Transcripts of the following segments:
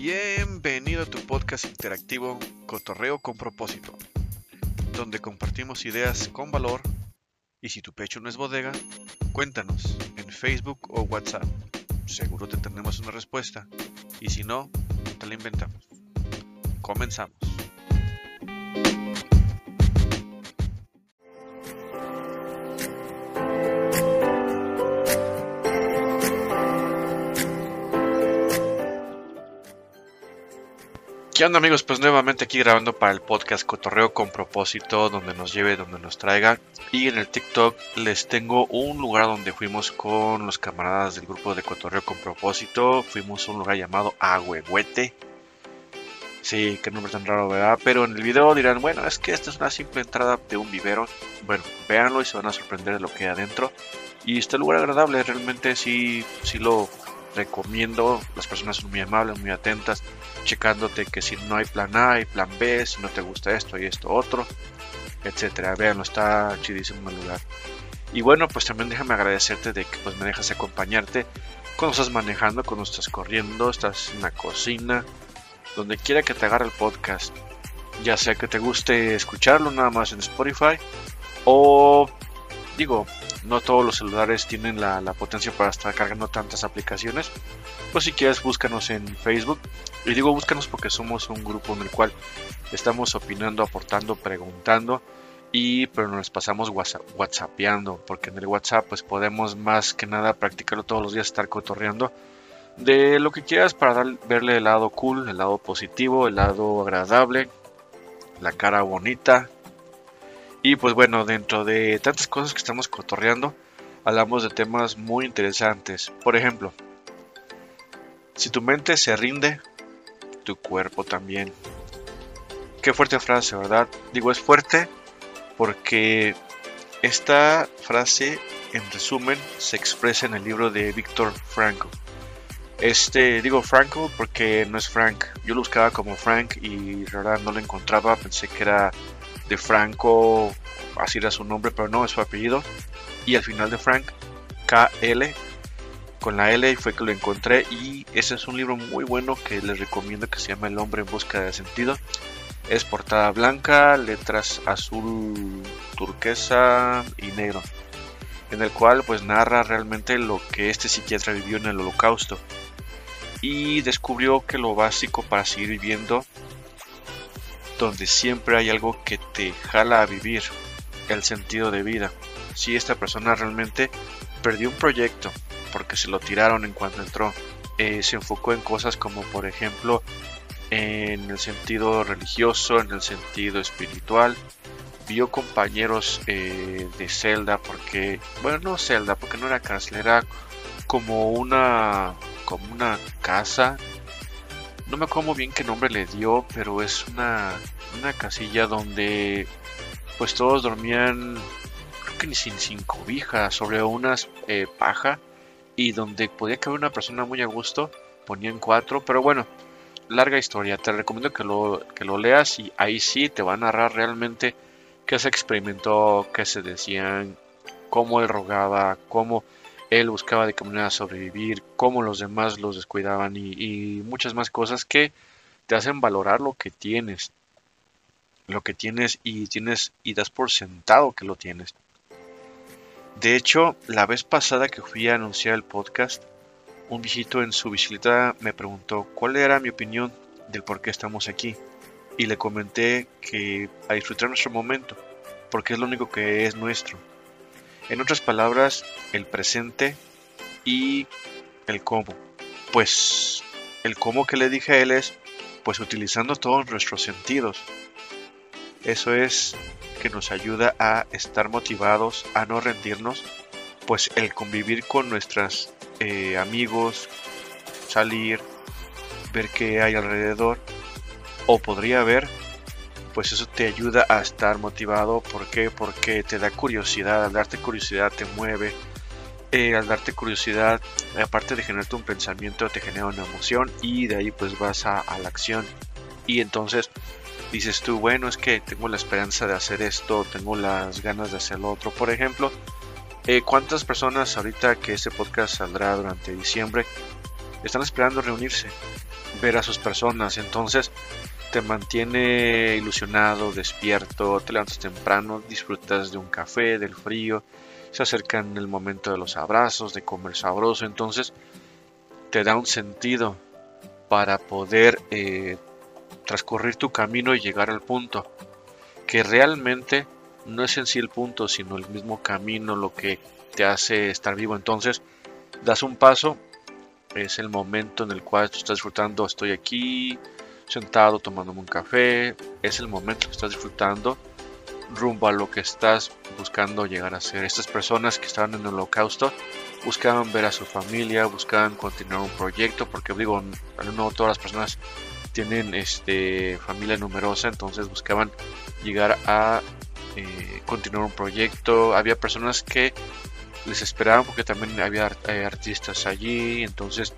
Bienvenido a tu podcast interactivo Cotorreo con propósito, donde compartimos ideas con valor y si tu pecho no es bodega, cuéntanos en Facebook o WhatsApp. Seguro te tendremos una respuesta y si no, te la inventamos. Comenzamos. ¿Qué onda amigos? Pues nuevamente aquí grabando para el podcast Cotorreo con propósito, donde nos lleve, donde nos traiga. Y en el TikTok les tengo un lugar donde fuimos con los camaradas del grupo de Cotorreo con propósito. Fuimos a un lugar llamado Agüehuete. Sí, qué nombre tan raro, ¿verdad? Pero en el video dirán, bueno, es que esta es una simple entrada de un vivero. Bueno, véanlo y se van a sorprender de lo que hay adentro. Y este lugar agradable, realmente sí, sí lo recomiendo. Las personas son muy amables, muy atentas, checándote que si no hay plan A, hay plan B, si no te gusta esto y esto otro, etcétera. Veanlo, está chidísimo el lugar. Y bueno, pues también déjame agradecerte de que pues me dejas acompañarte cuando estás manejando, cuando estás corriendo, estás en la cocina, donde quiera que te agarre el podcast. Ya sea que te guste escucharlo nada más en Spotify o digo, no todos los celulares tienen la, potencia para estar cargando tantas aplicaciones. Pues si quieres búscanos en Facebook. Y digo búscanos porque somos un grupo en el cual estamos opinando, aportando, preguntando. Y pero nos pasamos whatsappeando. Porque en el WhatsApp pues podemos más que nada practicarlo todos los días, estar cotorreando. De lo que quieras para verle el lado cool, el lado positivo, el lado agradable, la cara bonita, y pues bueno, dentro de tantas cosas que estamos cotorreando, hablamos de temas muy interesantes. Por ejemplo, si tu mente se rinde, tu cuerpo también. Qué fuerte frase, ¿verdad? Digo, es fuerte porque esta frase, en resumen, se expresa en el libro de Víctor Frankl. Este, digo Frankl porque no es Frank. Yo lo buscaba como Frank y verdad no lo encontraba. Pensé que era de Franco, así era su nombre, pero no es su apellido. Y al final de Frank, KL, con la L fue que lo encontré. Y ese es un libro muy bueno que les recomiendo que se llama El hombre en busca de sentido. Es portada blanca, letras azul, turquesa y negro. En el cual pues narra realmente lo que este psiquiatra vivió en el holocausto. Y descubrió que lo básico para seguir viviendo donde siempre hay algo que te jala a vivir, el sentido de vida. Si esta persona realmente perdió un proyecto porque se lo tiraron en cuanto entró, eh, se enfocó en cosas como por ejemplo en el sentido religioso, en el sentido espiritual, vio compañeros eh, de celda porque, bueno, no celda porque no era cárcel, era como una, como una casa no me acuerdo bien qué nombre le dio, pero es una, una casilla donde pues todos dormían, creo que ni sin, sin cobija, sobre unas eh, paja y donde podía caber una persona muy a gusto, ponían cuatro, pero bueno, larga historia, te recomiendo que lo, que lo leas y ahí sí te va a narrar realmente qué se experimentó, qué se decían, cómo él rogaba, cómo él buscaba de qué manera sobrevivir, cómo los demás los descuidaban y, muchas más cosas que te hacen valorar lo que tienes, lo que tienes y tienes y das por sentado que lo tienes. De hecho, la vez pasada que fui a anunciar el podcast, un visito en su visita me preguntó cuál era mi opinión del por qué estamos aquí. Y le comenté que a disfrutar nuestro momento, porque es lo único que es nuestro en otras palabras, el presente y el cómo. Pues el cómo que le dije a él es, pues utilizando todos nuestros sentidos. Eso es que nos ayuda a estar motivados, a no rendirnos, pues el convivir con nuestros eh, amigos, salir, ver qué hay alrededor, o podría haber pues eso te ayuda a estar motivado. ¿Por qué? Porque te da curiosidad, al darte curiosidad te mueve. Eh, al darte curiosidad, aparte de generarte un pensamiento, te genera una emoción y de ahí pues vas a, la acción. Y entonces dices tú, bueno, es que tengo la esperanza de hacer esto, tengo las ganas de hacer lo otro. Por ejemplo, eh, ¿cuántas personas ahorita que este podcast saldrá durante diciembre están esperando reunirse? ver a sus personas. Entonces te mantiene ilusionado, despierto, te levantas temprano, disfrutas de un café, del frío, se acercan el momento de los abrazos, de comer sabroso. Entonces te da un sentido para poder eh, transcurrir tu camino y llegar al punto. Que realmente no es en sí el punto, sino el mismo camino lo que te hace estar vivo. Entonces, das un paso, es el momento en el cual tú estás disfrutando, estoy aquí sentado tomándome un café, es el momento que estás disfrutando rumbo a lo que estás buscando llegar a ser. Estas personas que estaban en el holocausto buscaban ver a su familia, buscaban continuar un proyecto, porque digo, no todas las personas tienen este familia numerosa, entonces buscaban llegar a eh, continuar un proyecto. Había personas que les esperaban porque también había eh, artistas allí, entonces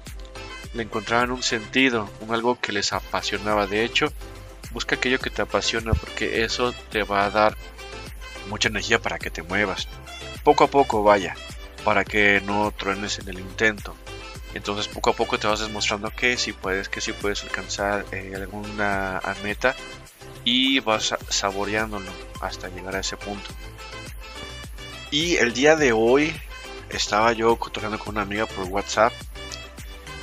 le encontraban un sentido, un algo que les apasionaba. De hecho, busca aquello que te apasiona porque eso te va a dar mucha energía para que te muevas. Poco a poco, vaya, para que no truenes en el intento. Entonces poco a poco te vas demostrando que si puedes, que si puedes alcanzar eh, alguna meta y vas saboreándolo hasta llegar a ese punto. Y el día de hoy estaba yo cotorreando con una amiga por WhatsApp.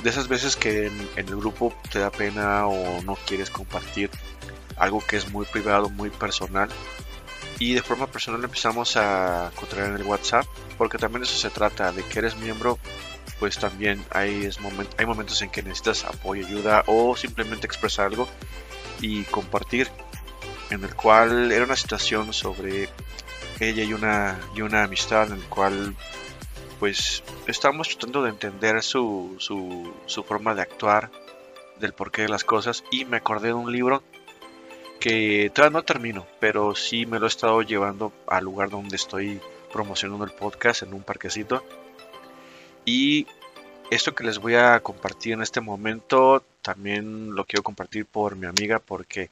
De esas veces que en, el grupo te da pena o no quieres compartir algo que es muy privado, muy personal. Y de forma personal empezamos a cotorrear en el WhatsApp. Porque también eso se trata, de que eres miembro pues también hay, hay momentos en que necesitas apoyo, ayuda o simplemente expresar algo y compartir en el cual era una situación sobre ella y una, y una amistad en el cual pues estábamos tratando de entender su, su, su forma de actuar, del porqué de las cosas y me acordé de un libro que todavía no termino, pero sí me lo he estado llevando al lugar donde estoy promocionando el podcast en un parquecito y esto que les voy a compartir en este momento también lo quiero compartir por mi amiga porque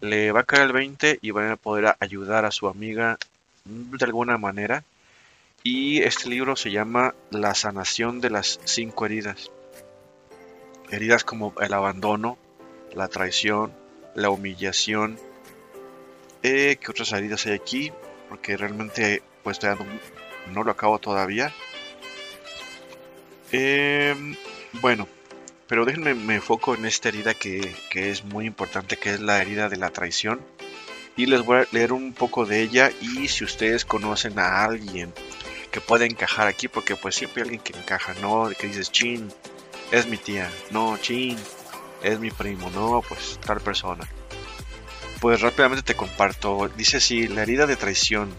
le va a caer el 20 y va a poder ayudar a su amiga de alguna manera. Y este libro se llama La sanación de las cinco heridas. Heridas como el abandono, la traición, la humillación. Eh, ¿Qué otras heridas hay aquí? Porque realmente pues no lo acabo todavía. Em, bueno, pero déjenme me enfoco en esta herida que, es muy importante, que es la herida de la traición. Y les voy a leer un poco de ella y si ustedes conocen a alguien que pueda encajar aquí, porque pues siempre hay alguien que encaja, ¿no? Que dices, chin, es mi tía, no, chin, es mi primo, no, pues tal persona. Pues rápidamente te comparto, dice así, la herida de traición,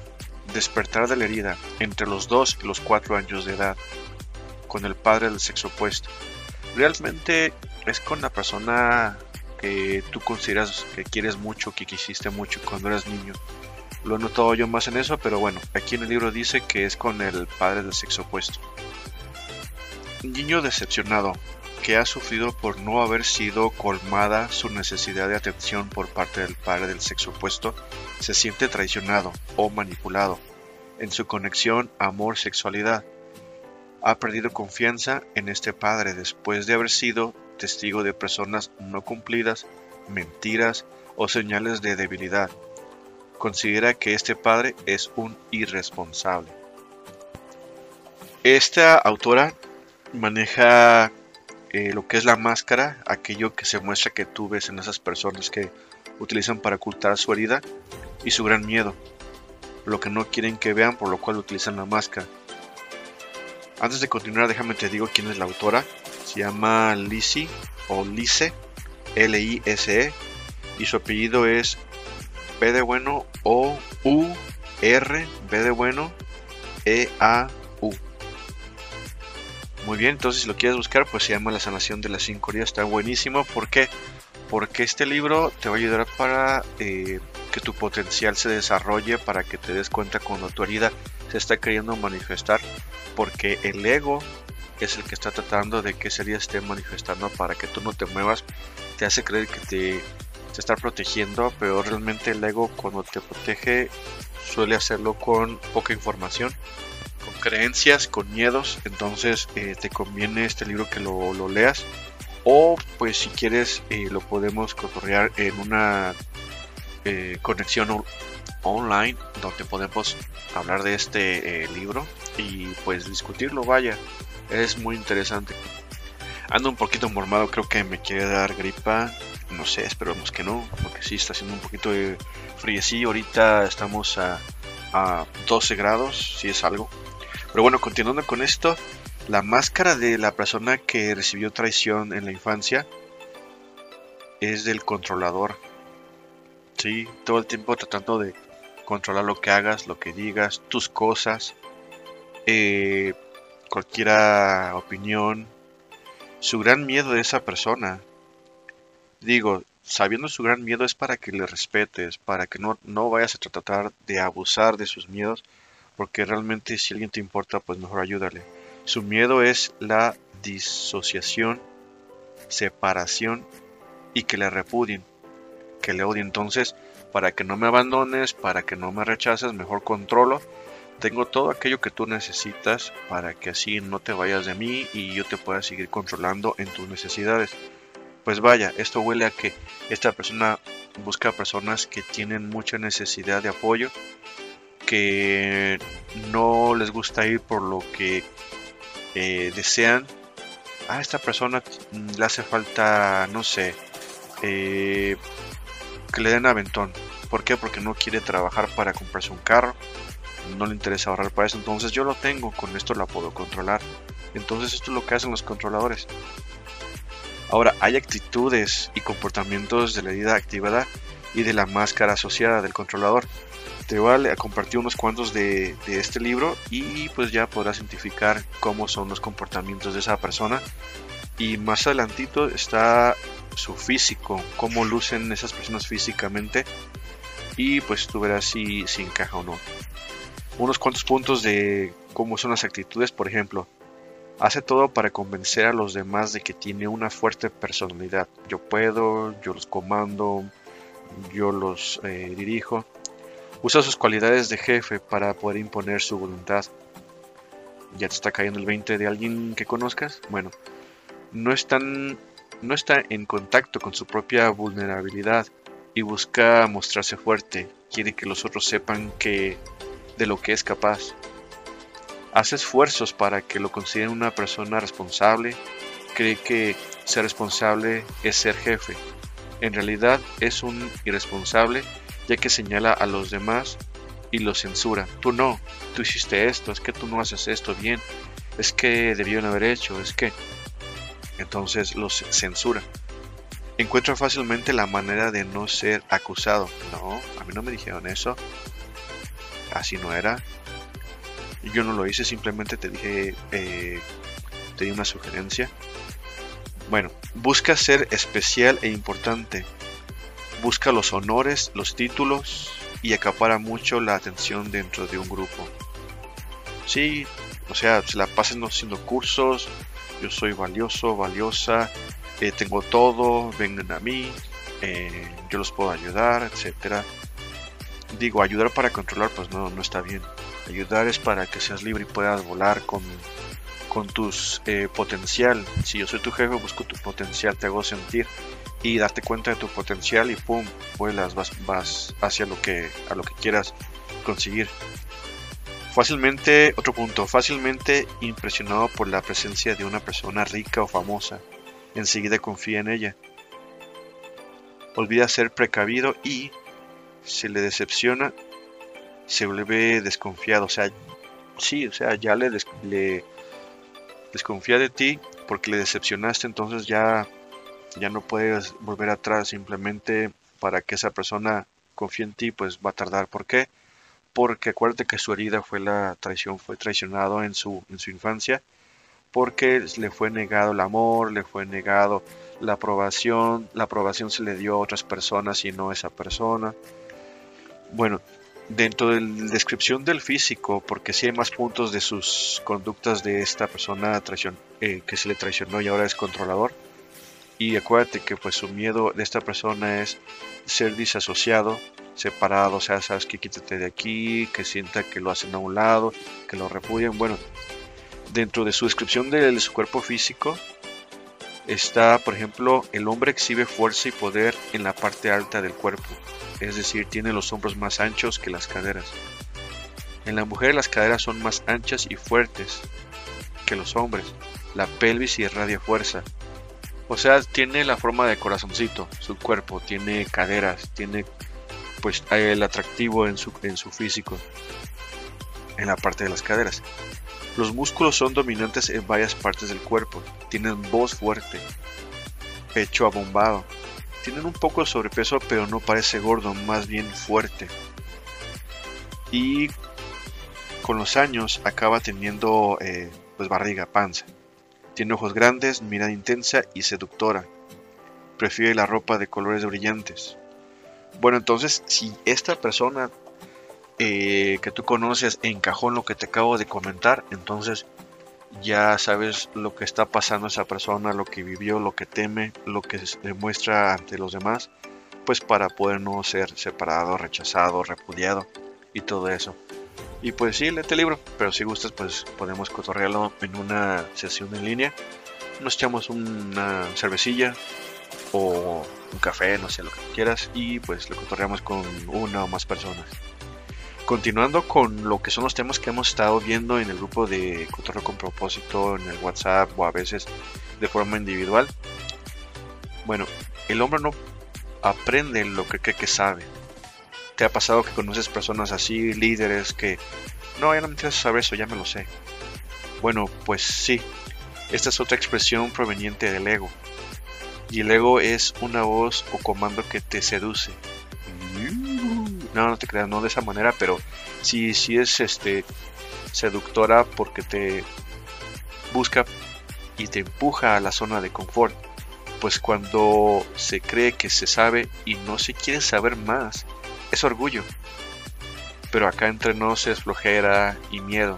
despertar de la herida entre los 2 y los 4 años de edad con el padre del sexo opuesto. Realmente es con la persona que tú consideras que quieres mucho, que quisiste mucho cuando eras niño. Lo he notado yo más en eso, pero bueno, aquí en el libro dice que es con el padre del sexo opuesto. Niño decepcionado, que ha sufrido por no haber sido colmada su necesidad de atención por parte del padre del sexo opuesto, se siente traicionado o manipulado en su conexión amor-sexualidad ha perdido confianza en este padre después de haber sido testigo de personas no cumplidas, mentiras o señales de debilidad. Considera que este padre es un irresponsable. Esta autora maneja eh, lo que es la máscara, aquello que se muestra que tú ves en esas personas que utilizan para ocultar su herida y su gran miedo, lo que no quieren que vean por lo cual utilizan la máscara. Antes de continuar, déjame te digo quién es la autora. Se llama Lizzie o Lise, L-I-S-E, y su apellido es B de bueno O U R B de bueno E A U. Muy bien, entonces si lo quieres buscar, pues se llama La sanación de las cinco heridas. Está buenísimo. ¿Por qué? Porque este libro te va a ayudar para eh, que tu potencial se desarrolle, para que te des cuenta cuando tu herida se está queriendo manifestar porque el ego es el que está tratando de que ese día esté manifestando para que tú no te muevas, te hace creer que te, está protegiendo, pero realmente el ego cuando te protege suele hacerlo con poca información, con creencias, con miedos, entonces eh, te conviene este libro que lo, leas. O pues si quieres eh, lo podemos cotorrear en una eh, conexión online donde podemos hablar de este libro y pues discutirlo, vaya, es muy interesante. Ando un poquito mormado, creo que me quiere dar gripa, no sé, esperemos que no, porque sí está haciendo un poquito de sí ahorita estamos a, a 12 grados, si es algo. Pero bueno, continuando con esto, la máscara de la persona que recibió traición en la infancia es del controlador. Sí, todo el tiempo tratando de controlar lo que hagas, lo que digas, tus cosas, eh, cualquier opinión. Su gran miedo de esa persona, digo, sabiendo su gran miedo es para que le respetes, para que no, no vayas a tratar de abusar de sus miedos, porque realmente si alguien te importa, pues mejor ayúdale. Su miedo es la disociación, separación y que le repudien, que le odien. Entonces, para que no me abandones, para que no me rechaces, mejor controlo. Tengo todo aquello que tú necesitas para que así no te vayas de mí y yo te pueda seguir controlando en tus necesidades. Pues vaya, esto huele a que esta persona busca personas que tienen mucha necesidad de apoyo, que no les gusta ir por lo que eh, desean. A esta persona le hace falta, no sé, eh, que le den aventón. ¿Por qué? Porque no quiere trabajar para comprarse un carro, no le interesa ahorrar para eso. Entonces yo lo tengo, con esto la puedo controlar. Entonces esto es lo que hacen los controladores. Ahora, hay actitudes y comportamientos de la herida activada y de la máscara asociada del controlador. Te voy a compartir unos cuantos de, este libro y pues ya podrás identificar cómo son los comportamientos de esa persona. Y más adelantito está su físico, cómo lucen esas personas físicamente y pues tú verás si, si encaja o no. Unos cuantos puntos de cómo son las actitudes, por ejemplo, hace todo para convencer a los demás de que tiene una fuerte personalidad. Yo puedo, yo los comando, yo los eh, dirijo. Usa sus cualidades de jefe para poder imponer su voluntad. ¿Ya te está cayendo el 20 de alguien que conozcas? Bueno, no es tan no está en contacto con su propia vulnerabilidad y busca mostrarse fuerte, quiere que los otros sepan que de lo que es capaz. Hace esfuerzos para que lo consideren una persona responsable, cree que ser responsable es ser jefe. En realidad es un irresponsable ya que señala a los demás y los censura. Tú no, tú hiciste esto, es que tú no haces esto bien, es que debieron haber hecho, es que entonces los censura. Encuentra fácilmente la manera de no ser acusado. No, a mí no me dijeron eso. Así no era. Yo no lo hice, simplemente te dije, eh, te di una sugerencia. Bueno, busca ser especial e importante. Busca los honores, los títulos y acapara mucho la atención dentro de un grupo. Sí, o sea, se la pasan haciendo cursos, yo soy valioso, valiosa, eh, tengo todo, vengan a mí, eh, yo los puedo ayudar, etcétera. Digo, ayudar para controlar, pues no, no está bien. Ayudar es para que seas libre y puedas volar con, con tu eh, potencial. Si yo soy tu jefe, busco tu potencial, te hago sentir y darte cuenta de tu potencial y pum, vuelas, vas, vas hacia lo que, a lo que quieras conseguir. Fácilmente, otro punto, fácilmente impresionado por la presencia de una persona rica o famosa, enseguida confía en ella. Olvida ser precavido y, si le decepciona, se vuelve desconfiado. O sea, sí, o sea, ya le, le desconfía de ti porque le decepcionaste, entonces ya, ya no puedes volver atrás. Simplemente para que esa persona confíe en ti, pues va a tardar. ¿Por qué? porque acuérdate que su herida fue la traición, fue traicionado en su, en su infancia, porque le fue negado el amor, le fue negado la aprobación, la aprobación se le dio a otras personas y no a esa persona. Bueno, dentro de la descripción del físico, porque si hay más puntos de sus conductas de esta persona traición, eh, que se le traicionó y ahora es controlador. Y acuérdate que pues su miedo de esta persona es ser disasociado, separado, o sea, sabes que quítate de aquí, que sienta que lo hacen a un lado, que lo repudian. Bueno, dentro de su descripción de su cuerpo físico, Está, por ejemplo, el hombre exhibe fuerza y poder en la parte alta del cuerpo, es decir, tiene los hombros más anchos que las caderas. En la mujer las caderas son más anchas y fuertes que los hombres. La pelvis irradia fuerza. O sea, tiene la forma de corazoncito, su cuerpo, tiene caderas, tiene pues el atractivo en su, en su físico, en la parte de las caderas. Los músculos son dominantes en varias partes del cuerpo, tienen voz fuerte, pecho abombado, tienen un poco de sobrepeso pero no parece gordo, más bien fuerte. Y con los años acaba teniendo eh, pues barriga, panza. Tiene ojos grandes, mirada intensa y seductora. Prefiere la ropa de colores brillantes. Bueno, entonces, si esta persona eh, que tú conoces encajó en lo que te acabo de comentar, entonces ya sabes lo que está pasando esa persona, lo que vivió, lo que teme, lo que demuestra ante los demás, pues para poder no ser separado, rechazado, repudiado y todo eso. Y pues sí, léete el libro, pero si gustas, pues podemos cotorrearlo en una sesión en línea. Nos echamos una cervecilla o un café, no sé lo que quieras, y pues lo cotorreamos con una o más personas. Continuando con lo que son los temas que hemos estado viendo en el grupo de Cotorreo con propósito, en el WhatsApp o a veces de forma individual. Bueno, el hombre no aprende lo que cree que sabe. ¿Te ha pasado que conoces personas así, líderes, que no, ya no me interesa saber eso, ya me lo sé? Bueno, pues sí, esta es otra expresión proveniente del ego. Y el ego es una voz o comando que te seduce. No, no te creas, no de esa manera, pero sí, sí es este seductora porque te busca y te empuja a la zona de confort. Pues cuando se cree que se sabe y no se quiere saber más, es orgullo. Pero acá entre nos es flojera y miedo.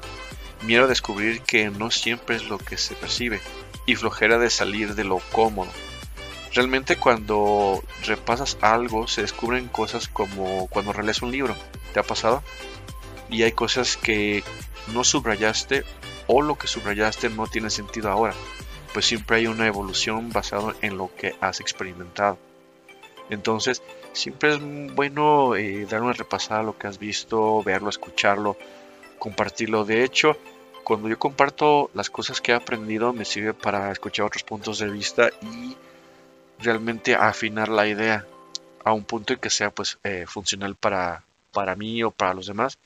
Miedo a descubrir que no siempre es lo que se percibe y flojera de salir de lo cómodo Realmente cuando repasas algo se descubren cosas como cuando relees un libro. ¿Te ha pasado? Y hay cosas que no subrayaste o lo que subrayaste no tiene sentido ahora. Pues siempre hay una evolución basada en lo que has experimentado. Entonces, siempre es bueno eh, dar una repasada a lo que has visto, verlo, escucharlo, compartirlo. De hecho, cuando yo comparto las cosas que he aprendido, me sirve para escuchar otros puntos de vista y realmente afinar la idea a un punto en que sea pues eh, funcional para, para mí o para los demás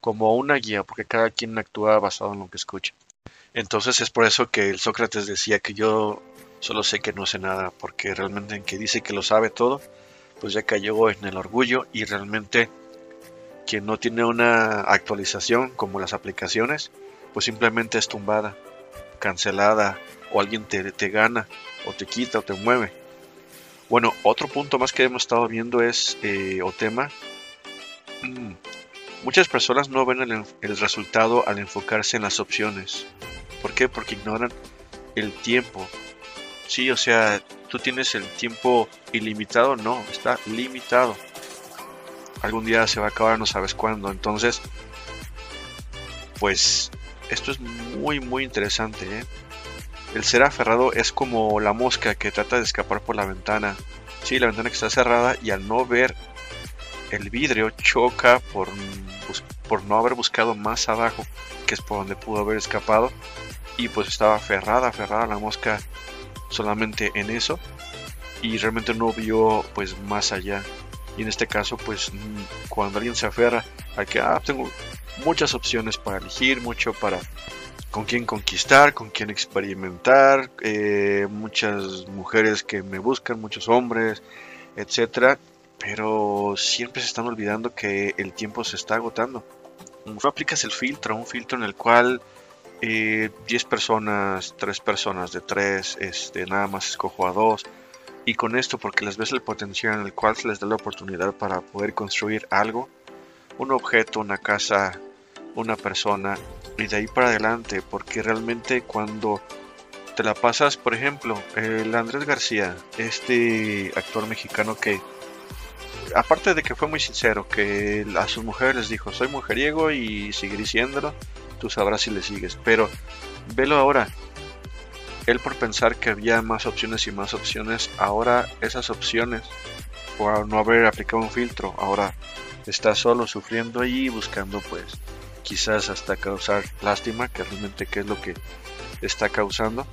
como una guía porque cada quien actúa basado en lo que escucha. Entonces es por eso que el Sócrates decía que yo solo sé que no sé nada porque realmente en que dice que lo sabe todo pues ya cayó en el orgullo y realmente quien no tiene una actualización como las aplicaciones pues simplemente es tumbada cancelada o alguien te, te gana o te quita o te mueve bueno, otro punto más que hemos estado viendo es, eh, o tema, mm, muchas personas no ven el, resultado al enfocarse en las opciones. ¿Por qué? Porque ignoran el tiempo. Sí, o sea, tú tienes el tiempo ilimitado, no, está limitado. Algún día se va a acabar, no sabes cuándo. Entonces, pues esto es muy, muy interesante. ¿eh? El ser aferrado es como la mosca que trata de escapar por la ventana. Sí, la ventana que está cerrada y al no ver el vidrio choca por, por no haber buscado más abajo, que es por donde pudo haber escapado. Y pues estaba aferrada, aferrada la mosca solamente en eso. Y realmente no vio pues más allá. Y en este caso pues cuando alguien se aferra a que ah, tengo muchas opciones para elegir, mucho para con quién conquistar, con quién experimentar, eh, muchas mujeres que me buscan, muchos hombres, etcétera, pero siempre se están olvidando que el tiempo se está agotando. No aplicas el filtro, un filtro en el cual 10 eh, personas, 3 personas de 3, este, nada más escojo a 2. Y con esto, porque les ves el potencial en el cual se les da la oportunidad para poder construir algo, un objeto, una casa, una persona, y de ahí para adelante, porque realmente cuando te la pasas, por ejemplo, el Andrés García, este actor mexicano que, aparte de que fue muy sincero, que a sus mujeres les dijo, soy mujeriego y seguiré siéndolo, tú sabrás si le sigues, pero velo ahora, él por pensar que había más opciones y más opciones, ahora esas opciones, por no haber aplicado un filtro, ahora está solo sufriendo y buscando pues quizás hasta causar lástima, que realmente qué es lo que está causando.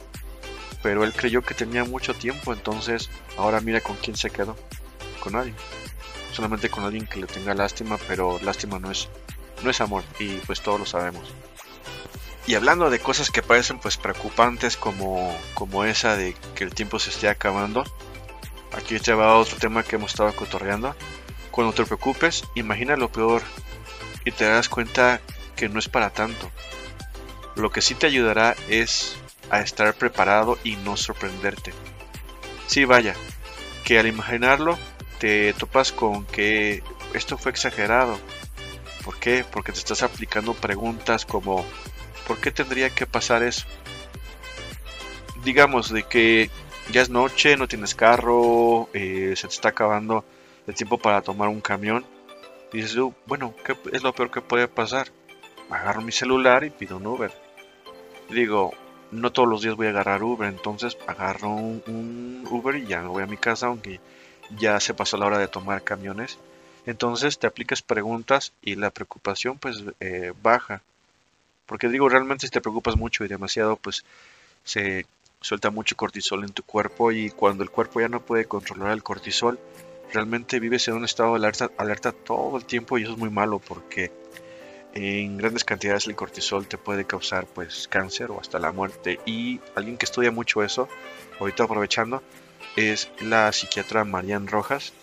Pero él creyó que tenía mucho tiempo, entonces ahora mira con quién se quedó. Con nadie. Solamente con alguien que le tenga lástima, pero lástima no es, no es amor, y pues todos lo sabemos. Y hablando de cosas que parecen pues preocupantes como, como esa de que el tiempo se esté acabando, aquí te va otro tema que hemos estado cotorreando. Cuando te preocupes, imagina lo peor y te darás cuenta que no es para tanto. Lo que sí te ayudará es a estar preparado y no sorprenderte. Sí, vaya, que al imaginarlo te topas con que esto fue exagerado. ¿Por qué? Porque te estás aplicando preguntas como ¿por qué tendría que pasar eso? Digamos de que ya es noche, no tienes carro, eh, se te está acabando el tiempo para tomar un camión. dices tú, bueno, ¿qué es lo peor que puede pasar? Agarro mi celular y pido un Uber. digo, no todos los días voy a agarrar Uber, entonces agarro un, Uber y ya me voy a mi casa, aunque ya se pasó la hora de tomar camiones. Entonces te aplicas preguntas y la preocupación pues eh, baja. Porque digo, realmente si te preocupas mucho y demasiado, pues se suelta mucho cortisol en tu cuerpo y cuando el cuerpo ya no puede controlar el cortisol, realmente vives en un estado de alerta, alerta todo el tiempo y eso es muy malo porque en grandes cantidades el cortisol te puede causar pues cáncer o hasta la muerte y alguien que estudia mucho eso, ahorita aprovechando, es la psiquiatra Marian Rojas,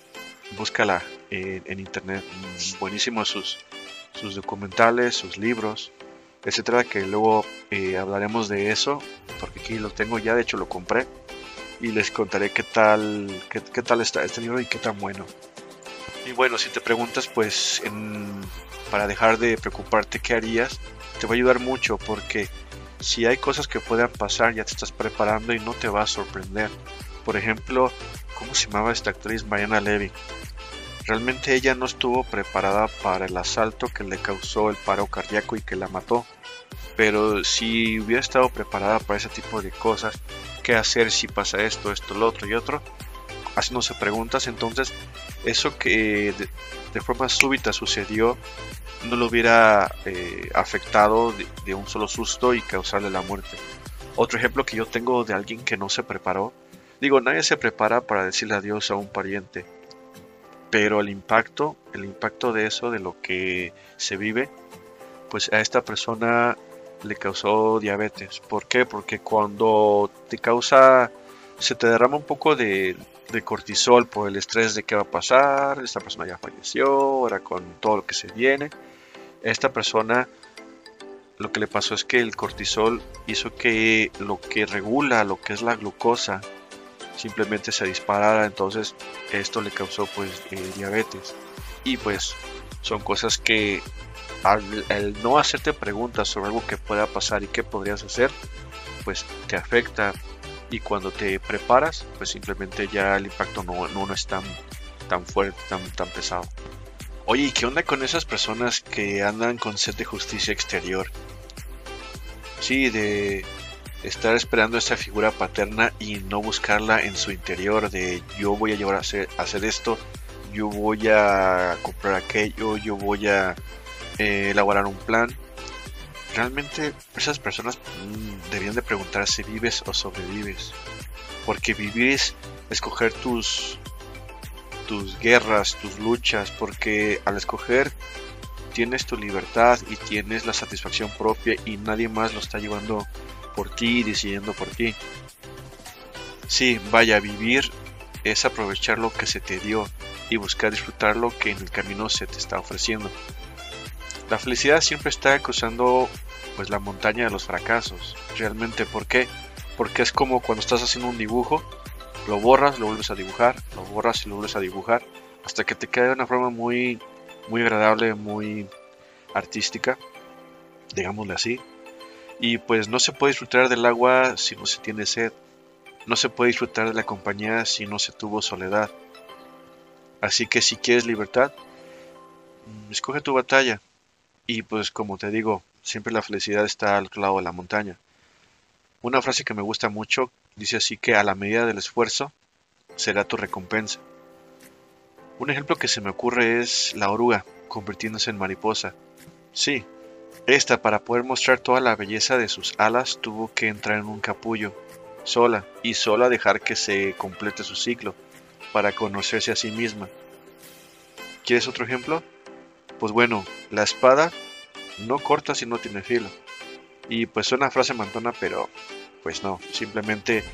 búscala en, en internet, buenísimos sus, sus documentales, sus libros, etcétera, que luego eh, hablaremos de eso, porque aquí lo tengo ya, de hecho lo compré, y les contaré qué tal, qué, tal está este libro y qué tan bueno. Y bueno, si te preguntas, pues, para dejar de preocuparte qué harías, te va a ayudar mucho, porque si hay cosas que puedan pasar, ya te estás preparando y no te va a sorprender. Por ejemplo, ¿cómo se llamaba esta actriz Mariana Levy? Realmente ella no estuvo preparada para el asalto que le causó el paro cardíaco y que la mató. Pero si hubiera estado preparada para ese tipo de cosas, qué hacer si pasa esto, esto, lo otro y otro, haciéndose preguntas, entonces eso que de, forma súbita sucedió no lo hubiera eh, afectado de, un solo susto y causarle la muerte. Otro ejemplo que yo tengo de alguien que no se preparó, digo, nadie se prepara para decirle adiós a un pariente, pero el impacto, el impacto de eso, de lo que se vive, pues a esta persona le causó diabetes. ¿Por qué? Porque cuando te causa, se te derrama un poco de, cortisol por el estrés de qué va a pasar, esta persona ya falleció, ahora con todo lo que se viene, esta persona lo que le pasó es que el cortisol hizo que lo que regula lo que es la glucosa simplemente se disparara, entonces esto le causó pues eh, diabetes. Y pues son cosas que al, no hacerte preguntas sobre algo que pueda pasar y qué podrías hacer, pues te afecta y cuando te preparas, pues simplemente ya el impacto no, no, es tan, tan fuerte, tan, tan pesado. Oye, ¿y qué onda con esas personas que andan con sed de justicia exterior? Sí, de estar esperando esa figura paterna y no buscarla en su interior de yo voy a llevar a hacer, esto, yo voy a comprar aquello, yo voy a eh, elaborar un plan. Realmente esas personas mm, deberían de preguntar si vives o sobrevives. Porque vivir es escoger tus, tus guerras, tus luchas, porque al escoger tienes tu libertad y tienes la satisfacción propia y nadie más lo está llevando por ti, decidiendo por ti. Sí, vaya, vivir es aprovechar lo que se te dio y buscar disfrutar lo que en el camino se te está ofreciendo. La felicidad siempre está cruzando pues la montaña de los fracasos. Realmente, ¿por qué? Porque es como cuando estás haciendo un dibujo, lo borras, lo vuelves a dibujar, lo borras y lo vuelves a dibujar, hasta que te queda de una forma muy, muy agradable, muy artística, digámosle así. Y pues no se puede disfrutar del agua si no se tiene sed. No se puede disfrutar de la compañía si no se tuvo soledad. Así que si quieres libertad, mm, escoge tu batalla. Y pues como te digo, siempre la felicidad está al lado de la montaña. Una frase que me gusta mucho dice así que a la medida del esfuerzo será tu recompensa. Un ejemplo que se me ocurre es la oruga convirtiéndose en mariposa. Sí, esta para poder mostrar toda la belleza de sus alas tuvo que entrar en un capullo, sola y sola dejar que se complete su ciclo, para conocerse a sí misma. ¿Quieres otro ejemplo? Pues bueno, la espada no corta si no tiene filo. Y pues suena frase mantona, pero pues no, simplemente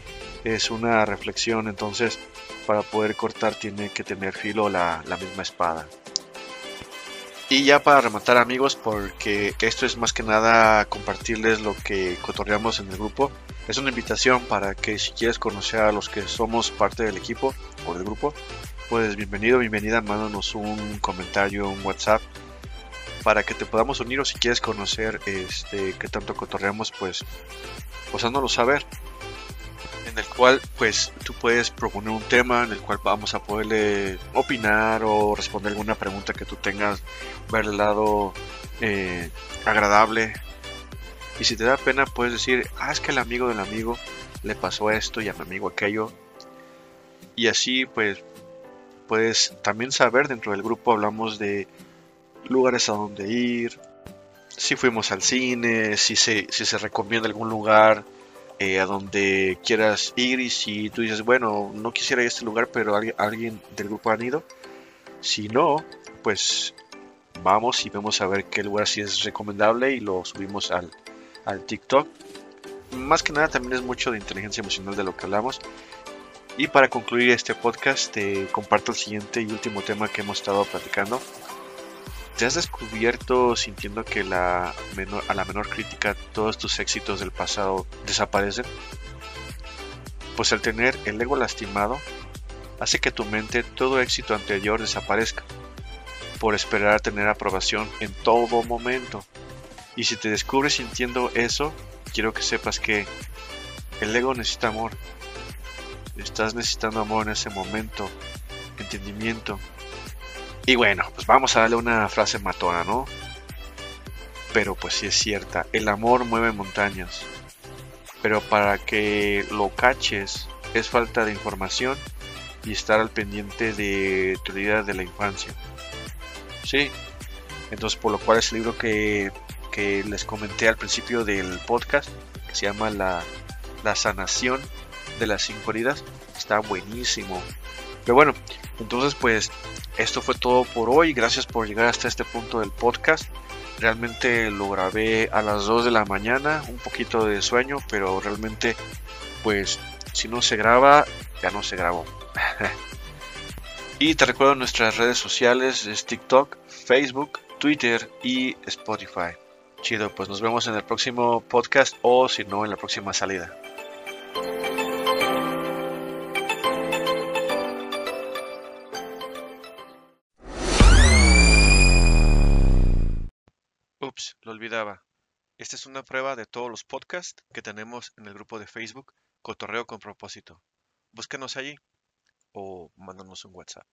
es una reflexión, entonces para poder cortar tiene que tener filo la, la misma espada. Y ya para rematar amigos, porque esto es más que nada compartirles lo que cotorreamos en el grupo. Es una invitación para que si quieres conocer a los que somos parte del equipo o del grupo, pues bienvenido, bienvenida, mándanos un comentario, un WhatsApp para que te podamos unir o si quieres conocer este qué tanto cotorreamos, pues pues háznoslo saber. En el cual pues tú puedes proponer un tema en el cual vamos a poderle opinar o responder alguna pregunta que tú tengas, ver el lado eh, agradable. Y si te da pena puedes decir, ah, es que el amigo del amigo le pasó esto y a mi amigo aquello. Y así pues puedes también saber dentro del grupo hablamos de lugares a donde ir, si fuimos al cine, si se, si se recomienda algún lugar eh, a donde quieras ir y si tú dices, bueno, no quisiera ir a este lugar, pero alguien, alguien del grupo ha ido. Si no, pues vamos y vemos a ver qué lugar sí es recomendable y lo subimos al, al TikTok. Más que nada también es mucho de inteligencia emocional de lo que hablamos. Y para concluir este podcast, te comparto el siguiente y último tema que hemos estado platicando. ¿Te has descubierto sintiendo que la a la menor crítica todos tus éxitos del pasado desaparecen? Pues al tener el ego lastimado, hace que tu mente todo éxito anterior desaparezca, por esperar a tener aprobación en todo momento. Y si te descubres sintiendo eso, quiero que sepas que el ego necesita amor. Estás necesitando amor en ese momento, entendimiento, y bueno, pues vamos a darle una frase matona, ¿no? Pero pues sí es cierta, el amor mueve montañas. Pero para que lo caches es falta de información y estar al pendiente de tu vida de la infancia. Sí, entonces por lo cual es el libro que, que les comenté al principio del podcast, que se llama La, la sanación de las cinco heridas, está buenísimo. Pero bueno, entonces pues esto fue todo por hoy. Gracias por llegar hasta este punto del podcast. Realmente lo grabé a las 2 de la mañana, un poquito de sueño, pero realmente pues si no se graba, ya no se grabó. y te recuerdo nuestras redes sociales, es TikTok, Facebook, Twitter y Spotify. Chido, pues nos vemos en el próximo podcast o si no en la próxima salida. Ups, lo olvidaba. Esta es una prueba de todos los podcasts que tenemos en el grupo de Facebook Cotorreo con propósito. Búscanos allí o mándanos un WhatsApp.